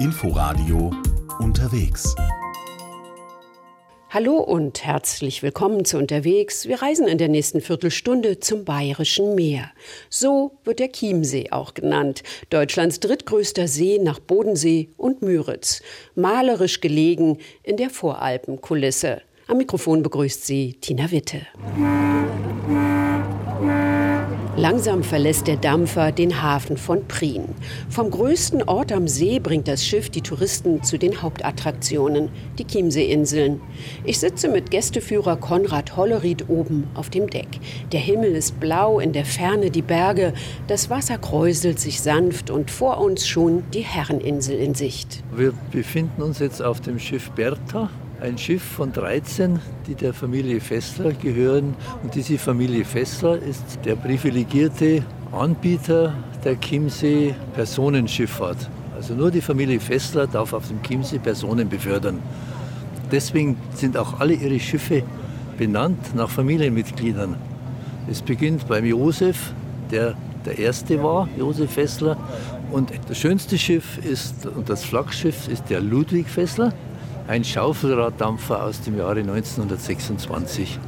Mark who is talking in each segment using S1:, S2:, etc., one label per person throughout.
S1: Inforadio unterwegs.
S2: Hallo und herzlich willkommen zu Unterwegs. Wir reisen in der nächsten Viertelstunde zum Bayerischen Meer. So wird der Chiemsee auch genannt. Deutschlands drittgrößter See nach Bodensee und Müritz. Malerisch gelegen in der Voralpenkulisse. Am Mikrofon begrüßt sie Tina Witte. Langsam verlässt der Dampfer den Hafen von Prien. Vom größten Ort am See bringt das Schiff die Touristen zu den Hauptattraktionen, die Chiemseeinseln. Ich sitze mit Gästeführer Konrad Holleried oben auf dem Deck. Der Himmel ist blau, in der Ferne die Berge, das Wasser kräuselt sich sanft und vor uns schon die Herreninsel in Sicht.
S3: Wir befinden uns jetzt auf dem Schiff Bertha ein Schiff von 13, die der Familie Fessler gehören. Und diese Familie Fessler ist der privilegierte Anbieter der Chiemsee Personenschifffahrt. Also nur die Familie Fessler darf auf dem Chiemsee Personen befördern. Deswegen sind auch alle ihre Schiffe benannt nach Familienmitgliedern. Es beginnt beim Josef, der der erste war, Josef Fessler. Und das schönste Schiff ist, und das Flaggschiff ist der Ludwig Fessler ein Schaufelraddampfer aus dem Jahre 1926.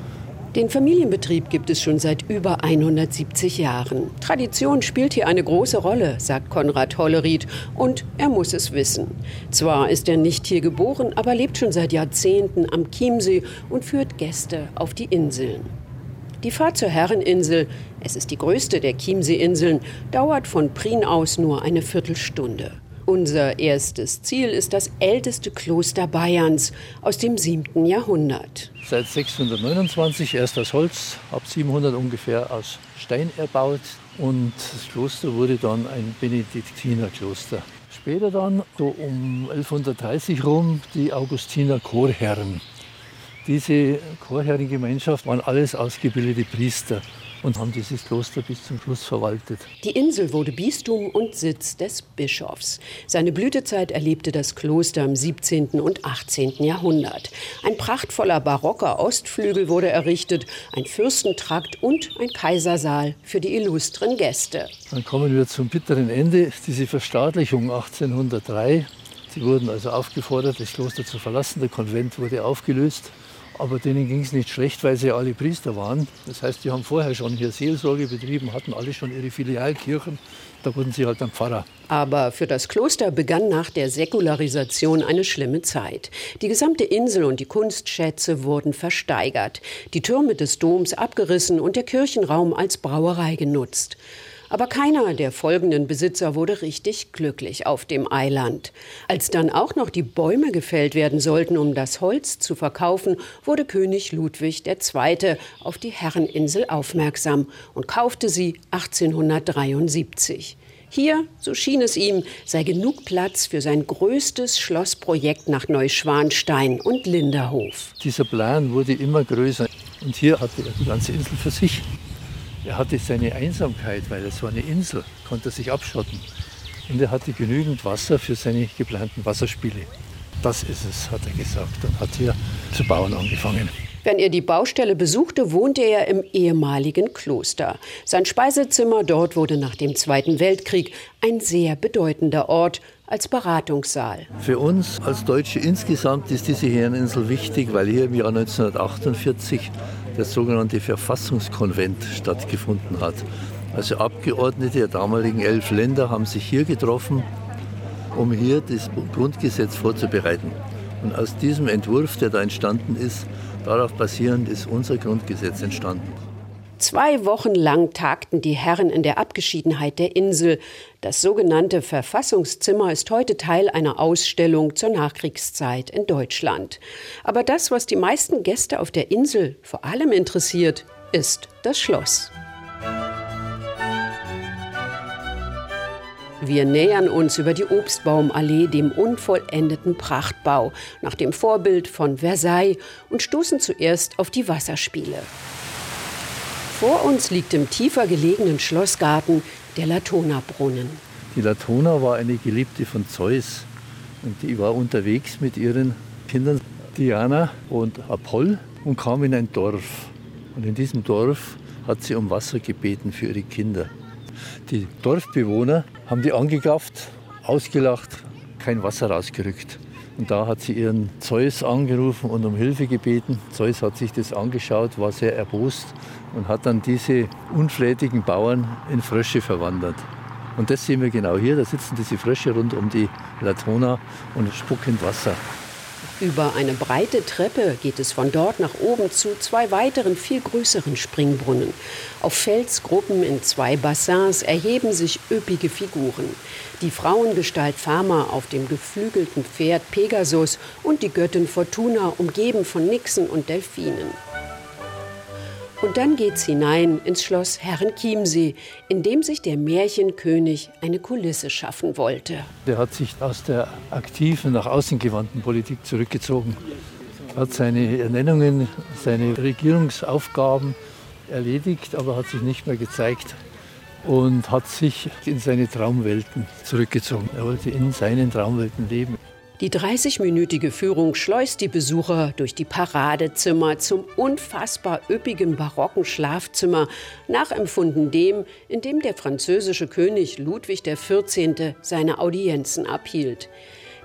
S2: Den Familienbetrieb gibt es schon seit über 170 Jahren. Tradition spielt hier eine große Rolle, sagt Konrad Holleried, und er muss es wissen. Zwar ist er nicht hier geboren, aber lebt schon seit Jahrzehnten am Chiemsee und führt Gäste auf die Inseln. Die Fahrt zur Herreninsel, es ist die größte der Chiemseeinseln, dauert von Prien aus nur eine Viertelstunde. Unser erstes Ziel ist das älteste Kloster Bayerns aus dem 7. Jahrhundert.
S3: Seit 629 erst aus Holz, ab 700 ungefähr aus Stein erbaut und das Kloster wurde dann ein Benediktinerkloster. Später dann, so um 1130 rum, die Augustiner Chorherren. Diese Chorherrengemeinschaft waren alles ausgebildete Priester und haben dieses Kloster bis zum Schluss verwaltet.
S2: Die Insel wurde Bistum und Sitz des Bischofs. Seine Blütezeit erlebte das Kloster im 17. und 18. Jahrhundert. Ein prachtvoller barocker Ostflügel wurde errichtet, ein Fürstentrakt und ein Kaisersaal für die illustren Gäste.
S3: Dann kommen wir zum bitteren Ende, diese Verstaatlichung 1803. Sie wurden also aufgefordert, das Kloster zu verlassen. Der Konvent wurde aufgelöst. Aber denen ging es nicht schlecht, weil sie alle Priester waren. Das heißt, die haben vorher schon hier Seelsorge betrieben, hatten alle schon ihre Filialkirchen. Da wurden sie halt dann Pfarrer.
S2: Aber für das Kloster begann nach der Säkularisation eine schlimme Zeit. Die gesamte Insel und die Kunstschätze wurden versteigert, die Türme des Doms abgerissen und der Kirchenraum als Brauerei genutzt. Aber keiner der folgenden Besitzer wurde richtig glücklich auf dem Eiland. Als dann auch noch die Bäume gefällt werden sollten, um das Holz zu verkaufen, wurde König Ludwig II. auf die Herreninsel aufmerksam und kaufte sie 1873. Hier, so schien es ihm, sei genug Platz für sein größtes Schlossprojekt nach Neuschwanstein und Linderhof.
S3: Dieser Plan wurde immer größer und hier hatte er die ganze Insel für sich. Er hatte seine Einsamkeit, weil er so eine Insel, konnte er sich abschotten. Und er hatte genügend Wasser für seine geplanten Wasserspiele. Das ist es, hat er gesagt und hat hier zu bauen angefangen.
S2: Wenn er die Baustelle besuchte, wohnte er im ehemaligen Kloster. Sein Speisezimmer dort wurde nach dem Zweiten Weltkrieg ein sehr bedeutender Ort als Beratungssaal.
S3: Für uns als Deutsche insgesamt ist diese Herreninsel wichtig, weil hier im Jahr 1948 der sogenannte Verfassungskonvent stattgefunden hat. Also Abgeordnete der damaligen elf Länder haben sich hier getroffen, um hier das Grundgesetz vorzubereiten. Und aus diesem Entwurf, der da entstanden ist, darauf basierend ist unser Grundgesetz entstanden.
S2: Zwei Wochen lang tagten die Herren in der Abgeschiedenheit der Insel. Das sogenannte Verfassungszimmer ist heute Teil einer Ausstellung zur Nachkriegszeit in Deutschland. Aber das, was die meisten Gäste auf der Insel vor allem interessiert, ist das Schloss. Wir nähern uns über die Obstbaumallee dem unvollendeten Prachtbau nach dem Vorbild von Versailles und stoßen zuerst auf die Wasserspiele. Vor uns liegt im tiefer gelegenen Schlossgarten der Latona-Brunnen.
S3: Die Latona war eine Geliebte von Zeus und die war unterwegs mit ihren Kindern Diana und Apoll und kam in ein Dorf. Und in diesem Dorf hat sie um Wasser gebeten für ihre Kinder. Die Dorfbewohner haben die angegafft, ausgelacht kein Wasser rausgerückt. Und da hat sie ihren Zeus angerufen und um Hilfe gebeten. Zeus hat sich das angeschaut, war sehr erbost und hat dann diese unflätigen Bauern in Frösche verwandert. Und das sehen wir genau hier. Da sitzen diese Frösche rund um die Latona und spucken Wasser.
S2: Über eine breite Treppe geht es von dort nach oben zu zwei weiteren, viel größeren Springbrunnen. Auf Felsgruppen in zwei Bassins erheben sich üppige Figuren. Die Frauengestalt Fama auf dem geflügelten Pferd Pegasus und die Göttin Fortuna umgeben von Nixen und Delfinen. Und dann geht's hinein ins Schloss Herrenchiemsee, in dem sich der Märchenkönig eine Kulisse schaffen wollte.
S3: Der hat sich aus der aktiven, nach außen gewandten Politik zurückgezogen, hat seine Ernennungen, seine Regierungsaufgaben erledigt, aber hat sich nicht mehr gezeigt und hat sich in seine Traumwelten zurückgezogen. Er wollte in seinen Traumwelten leben.
S2: Die 30-minütige Führung schleust die Besucher durch die Paradezimmer zum unfassbar üppigen barocken Schlafzimmer, nachempfunden dem, in dem der französische König Ludwig XIV. seine Audienzen abhielt.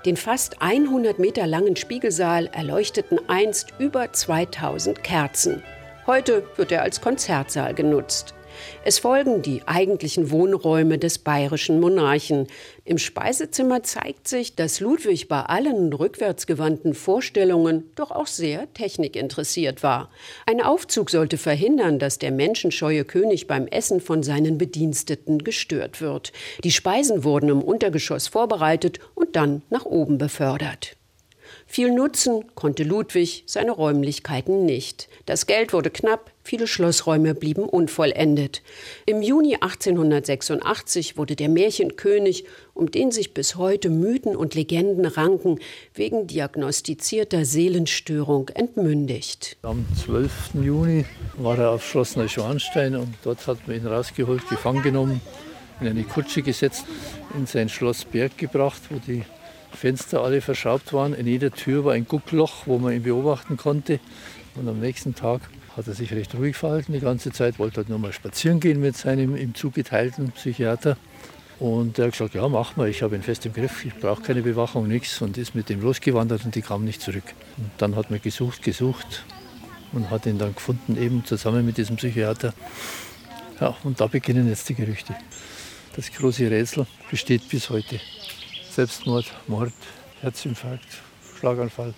S2: Den fast 100 Meter langen Spiegelsaal erleuchteten einst über 2000 Kerzen. Heute wird er als Konzertsaal genutzt. Es folgen die eigentlichen Wohnräume des bayerischen Monarchen. Im Speisezimmer zeigt sich, dass Ludwig bei allen rückwärtsgewandten Vorstellungen doch auch sehr technikinteressiert war. Ein Aufzug sollte verhindern, dass der menschenscheue König beim Essen von seinen Bediensteten gestört wird. Die Speisen wurden im Untergeschoss vorbereitet und dann nach oben befördert. Viel nutzen konnte Ludwig seine Räumlichkeiten nicht. Das Geld wurde knapp, viele Schlossräume blieben unvollendet. Im Juni 1886 wurde der Märchenkönig, um den sich bis heute Mythen und Legenden ranken, wegen diagnostizierter Seelenstörung entmündigt.
S3: Am 12. Juni war er auf Schloss Neuschwanstein und dort hat man ihn rausgeholt, gefangen genommen, in eine Kutsche gesetzt, in sein Schloss Berg gebracht, wo die Fenster alle verschraubt waren. In jeder Tür war ein Guckloch, wo man ihn beobachten konnte. Und am nächsten Tag hat er sich recht ruhig verhalten die ganze Zeit, wollte halt nur mal spazieren gehen mit seinem ihm zugeteilten Psychiater. Und er hat gesagt, ja, mach mal, ich habe ihn fest im Griff, ich brauche keine Bewachung, nichts. Und ist mit dem losgewandert und die kam nicht zurück. Und dann hat man gesucht, gesucht und hat ihn dann gefunden, eben zusammen mit diesem Psychiater. Ja, und da beginnen jetzt die Gerüchte. Das große Rätsel besteht bis heute. Selbstmord, Mord, Herzinfarkt, Schlaganfall.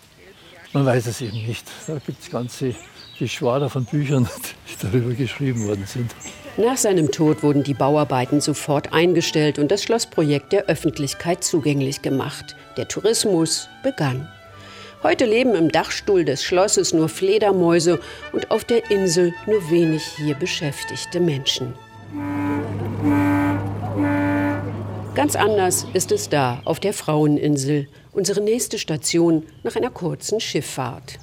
S3: Man weiß es eben nicht. Da gibt es ganze Geschwader von Büchern, die darüber geschrieben worden sind.
S2: Nach seinem Tod wurden die Bauarbeiten sofort eingestellt und das Schlossprojekt der Öffentlichkeit zugänglich gemacht. Der Tourismus begann. Heute leben im Dachstuhl des Schlosses nur Fledermäuse und auf der Insel nur wenig hier beschäftigte Menschen. Ganz anders ist es da, auf der Fraueninsel, unsere nächste Station nach einer kurzen Schifffahrt.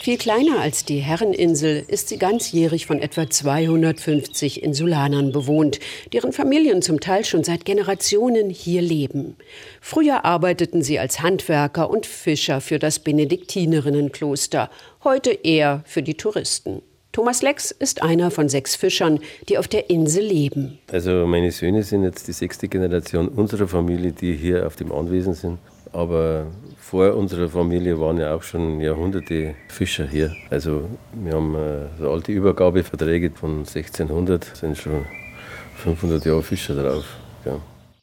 S2: Viel kleiner als die Herreninsel ist sie ganzjährig von etwa 250 Insulanern bewohnt, deren Familien zum Teil schon seit Generationen hier leben. Früher arbeiteten sie als Handwerker und Fischer für das Benediktinerinnenkloster, heute eher für die Touristen. Thomas Lex ist einer von sechs Fischern, die auf der Insel leben.
S4: Also meine Söhne sind jetzt die sechste Generation unserer Familie, die hier auf dem Anwesen sind. Aber vor unserer Familie waren ja auch schon Jahrhunderte Fischer hier. Also wir haben äh, so alte Übergabeverträge von 1600, sind schon 500 Jahre Fischer drauf. Ja.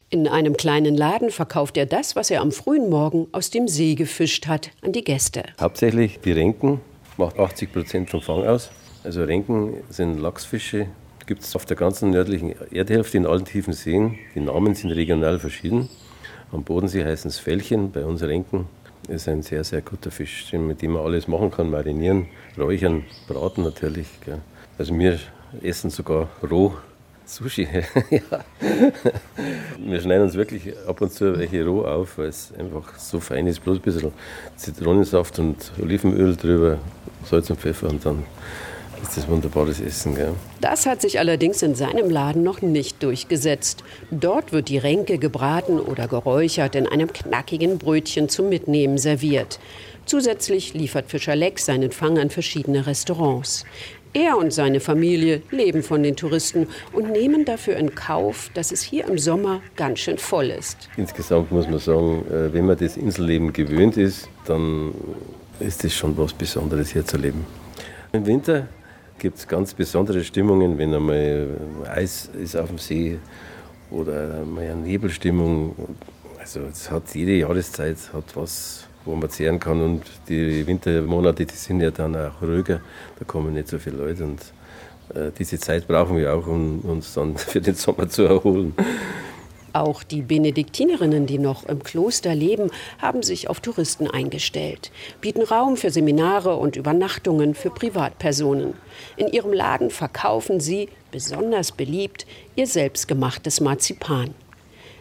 S2: In einem kleinen Laden verkauft er das, was er am frühen Morgen aus dem See gefischt hat, an die Gäste.
S4: Hauptsächlich die Renken, macht 80 Prozent vom Fang aus. Also Renken sind Lachsfische, gibt es auf der ganzen nördlichen Erdhälfte in allen tiefen Seen. Die Namen sind regional verschieden. Am Bodensee heißen es Fällchen, bei uns Renken. Ist ein sehr, sehr guter Fisch, mit dem man alles machen kann. Marinieren, räuchern, braten natürlich. Gell. Also wir essen sogar roh Sushi. Wir schneiden uns wirklich ab und zu welche roh auf, weil es einfach so fein ist. Bloß ein bisschen Zitronensaft und Olivenöl drüber, Salz und Pfeffer und dann ist das wunderbares Essen. Gell?
S2: Das hat sich allerdings in seinem Laden noch nicht durchgesetzt. Dort wird die Renke gebraten oder geräuchert in einem knackigen Brötchen zum Mitnehmen serviert. Zusätzlich liefert Fischer Leck seinen Fang an verschiedene Restaurants. Er und seine Familie leben von den Touristen und nehmen dafür in Kauf, dass es hier im Sommer ganz schön voll ist.
S4: Insgesamt muss man sagen, äh, wenn man das Inselleben gewöhnt ist, dann ist es schon was Besonderes hier zu leben. Im Winter gibt es ganz besondere Stimmungen, wenn einmal Eis ist auf dem See oder mal eine Nebelstimmung. Also es hat jede Jahreszeit hat was, wo man zehren kann und die Wintermonate, die sind ja dann auch ruhiger, da kommen nicht so viele Leute und äh, diese Zeit brauchen wir auch, um uns dann für den Sommer zu erholen.
S2: Auch die Benediktinerinnen, die noch im Kloster leben, haben sich auf Touristen eingestellt, bieten Raum für Seminare und Übernachtungen für Privatpersonen. In ihrem Laden verkaufen sie, besonders beliebt, ihr selbstgemachtes Marzipan.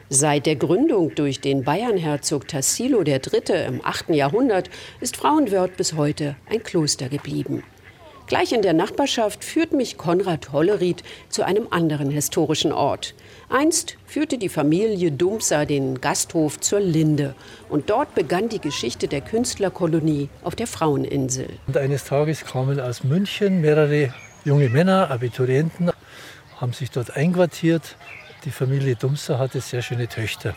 S2: Seit der Gründung durch den Bayernherzog Tassilo III. im 8. Jahrhundert ist Frauenwörth bis heute ein Kloster geblieben. Gleich in der Nachbarschaft führt mich Konrad Holleried zu einem anderen historischen Ort. Einst führte die Familie Dumser den Gasthof zur Linde und dort begann die Geschichte der Künstlerkolonie auf der Fraueninsel.
S3: Und eines Tages kamen aus München mehrere junge Männer, Abiturienten, haben sich dort einquartiert. Die Familie Dumser hatte sehr schöne Töchter.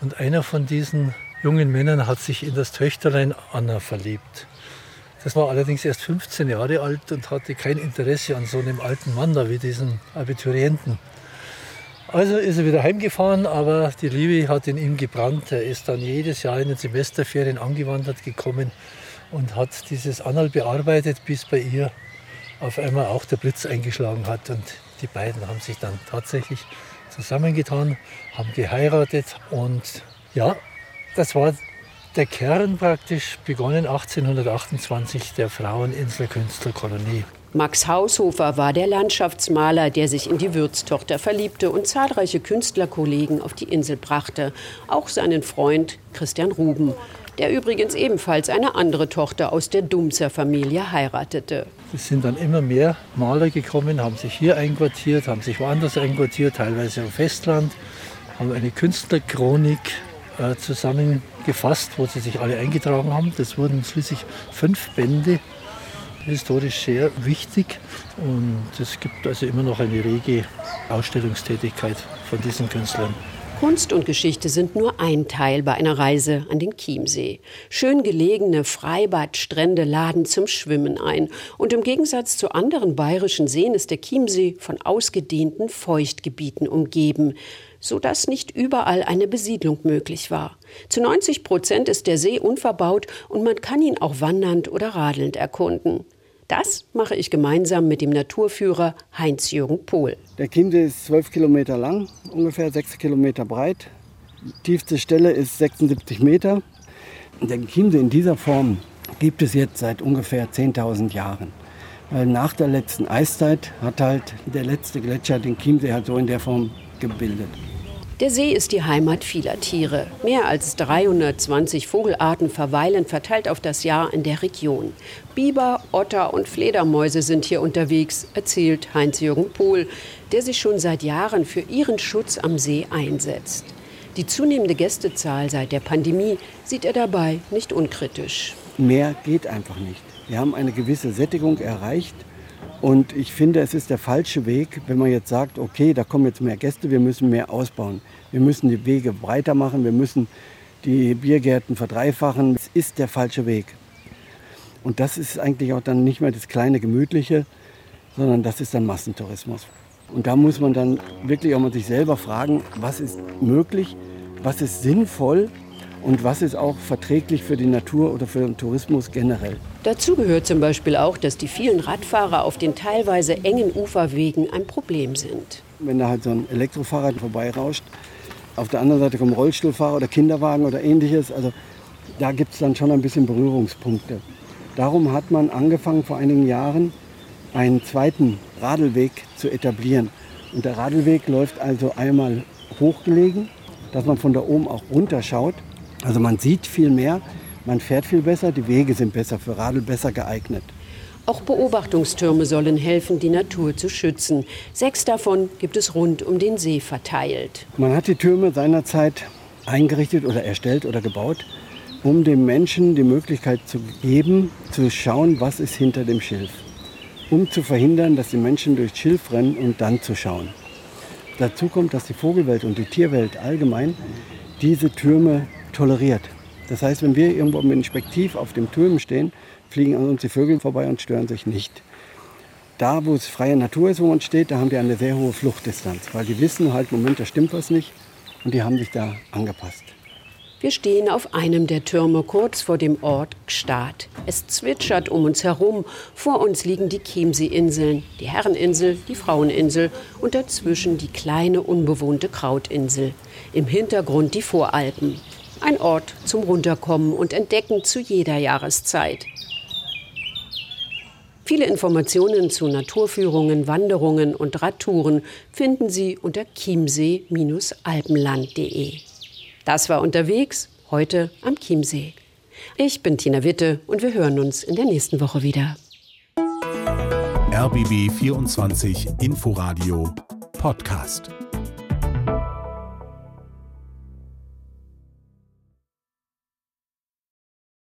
S3: Und einer von diesen jungen Männern hat sich in das Töchterlein Anna verliebt. Das war allerdings erst 15 Jahre alt und hatte kein Interesse an so einem alten Mann da wie diesen Abiturienten. Also ist er wieder heimgefahren, aber die Liebe hat in ihm gebrannt. Er ist dann jedes Jahr in den Semesterferien angewandert gekommen und hat dieses Annal bearbeitet, bis bei ihr auf einmal auch der Blitz eingeschlagen hat. Und die beiden haben sich dann tatsächlich zusammengetan, haben geheiratet und ja, das war der Kern praktisch begonnen 1828 der Fraueninsel Künstlerkolonie.
S2: Max Haushofer war der Landschaftsmaler, der sich in die Würztochter verliebte und zahlreiche Künstlerkollegen auf die Insel brachte, auch seinen Freund Christian Ruben, der übrigens ebenfalls eine andere Tochter aus der Dumser Familie heiratete.
S3: Es sind dann immer mehr Maler gekommen, haben sich hier einquartiert, haben sich woanders einquartiert, teilweise am Festland, haben eine Künstlerchronik äh, zusammengefasst, wo sie sich alle eingetragen haben. Das wurden schließlich fünf Bände, historisch sehr wichtig. Und es gibt also immer noch eine rege Ausstellungstätigkeit von diesen Künstlern.
S2: Kunst und Geschichte sind nur ein Teil bei einer Reise an den Chiemsee. Schön gelegene Freibadstrände laden zum Schwimmen ein. Und im Gegensatz zu anderen bayerischen Seen ist der Chiemsee von ausgedehnten Feuchtgebieten umgeben sodass nicht überall eine Besiedlung möglich war. Zu 90 Prozent ist der See unverbaut und man kann ihn auch wandernd oder radelnd erkunden. Das mache ich gemeinsam mit dem Naturführer Heinz-Jürgen Pohl.
S5: Der Chiemsee ist 12 Kilometer lang, ungefähr 6 Kilometer breit. Die tiefste Stelle ist 76 Meter. Der Chiemsee in dieser Form gibt es jetzt seit ungefähr 10.000 Jahren. Weil nach der letzten Eiszeit hat halt der letzte Gletscher den Chiemsee halt so in der Form gebildet.
S2: Der See ist die Heimat vieler Tiere. Mehr als 320 Vogelarten verweilen verteilt auf das Jahr in der Region. Biber, Otter und Fledermäuse sind hier unterwegs, erzählt Heinz-Jürgen Pohl, der sich schon seit Jahren für ihren Schutz am See einsetzt. Die zunehmende Gästezahl seit der Pandemie sieht er dabei nicht unkritisch.
S5: Mehr geht einfach nicht. Wir haben eine gewisse Sättigung erreicht. Und ich finde, es ist der falsche Weg, wenn man jetzt sagt, okay, da kommen jetzt mehr Gäste, wir müssen mehr ausbauen. Wir müssen die Wege breiter machen, wir müssen die Biergärten verdreifachen. Das ist der falsche Weg. Und das ist eigentlich auch dann nicht mehr das kleine Gemütliche, sondern das ist dann Massentourismus. Und da muss man dann wirklich auch mal sich selber fragen, was ist möglich, was ist sinnvoll und was ist auch verträglich für die Natur oder für den Tourismus generell.
S2: Dazu gehört zum Beispiel auch, dass die vielen Radfahrer auf den teilweise engen Uferwegen ein Problem sind.
S5: Wenn da halt so ein Elektrofahrrad vorbeirauscht, auf der anderen Seite kommen Rollstuhlfahrer oder Kinderwagen oder ähnliches, also da gibt es dann schon ein bisschen Berührungspunkte. Darum hat man angefangen vor einigen Jahren einen zweiten Radlweg zu etablieren. Und der Radlweg läuft also einmal hochgelegen, dass man von da oben auch runter schaut. Also man sieht viel mehr, man fährt viel besser, die Wege sind besser, für Radl besser geeignet.
S2: Auch Beobachtungstürme sollen helfen, die Natur zu schützen. Sechs davon gibt es rund um den See verteilt.
S5: Man hat die Türme seinerzeit eingerichtet oder erstellt oder gebaut, um dem Menschen die Möglichkeit zu geben, zu schauen, was ist hinter dem Schilf. um zu verhindern, dass die Menschen durch Schilf rennen und dann zu schauen. Dazu kommt, dass die Vogelwelt und die Tierwelt allgemein diese Türme toleriert. Das heißt, wenn wir irgendwo mit dem Spektiv auf dem Turm stehen, fliegen an uns die Vögel vorbei und stören sich nicht. Da, wo es freie Natur ist, wo man steht, da haben die eine sehr hohe Fluchtdistanz, weil die wissen halt, Moment, da stimmt was nicht und die haben sich da angepasst.
S2: Wir stehen auf einem der Türme kurz vor dem Ort Gstaad. Es zwitschert um uns herum. Vor uns liegen die Chiemsee-Inseln, die Herreninsel, die Fraueninsel und dazwischen die kleine unbewohnte Krautinsel. Im Hintergrund die Voralpen. Ein Ort zum Runterkommen und Entdecken zu jeder Jahreszeit. Viele Informationen zu Naturführungen, Wanderungen und Radtouren finden Sie unter chiemsee-alpenland.de. Das war unterwegs, heute am Chiemsee. Ich bin Tina Witte und wir hören uns in der nächsten Woche wieder.
S1: RBB 24 Inforadio Podcast.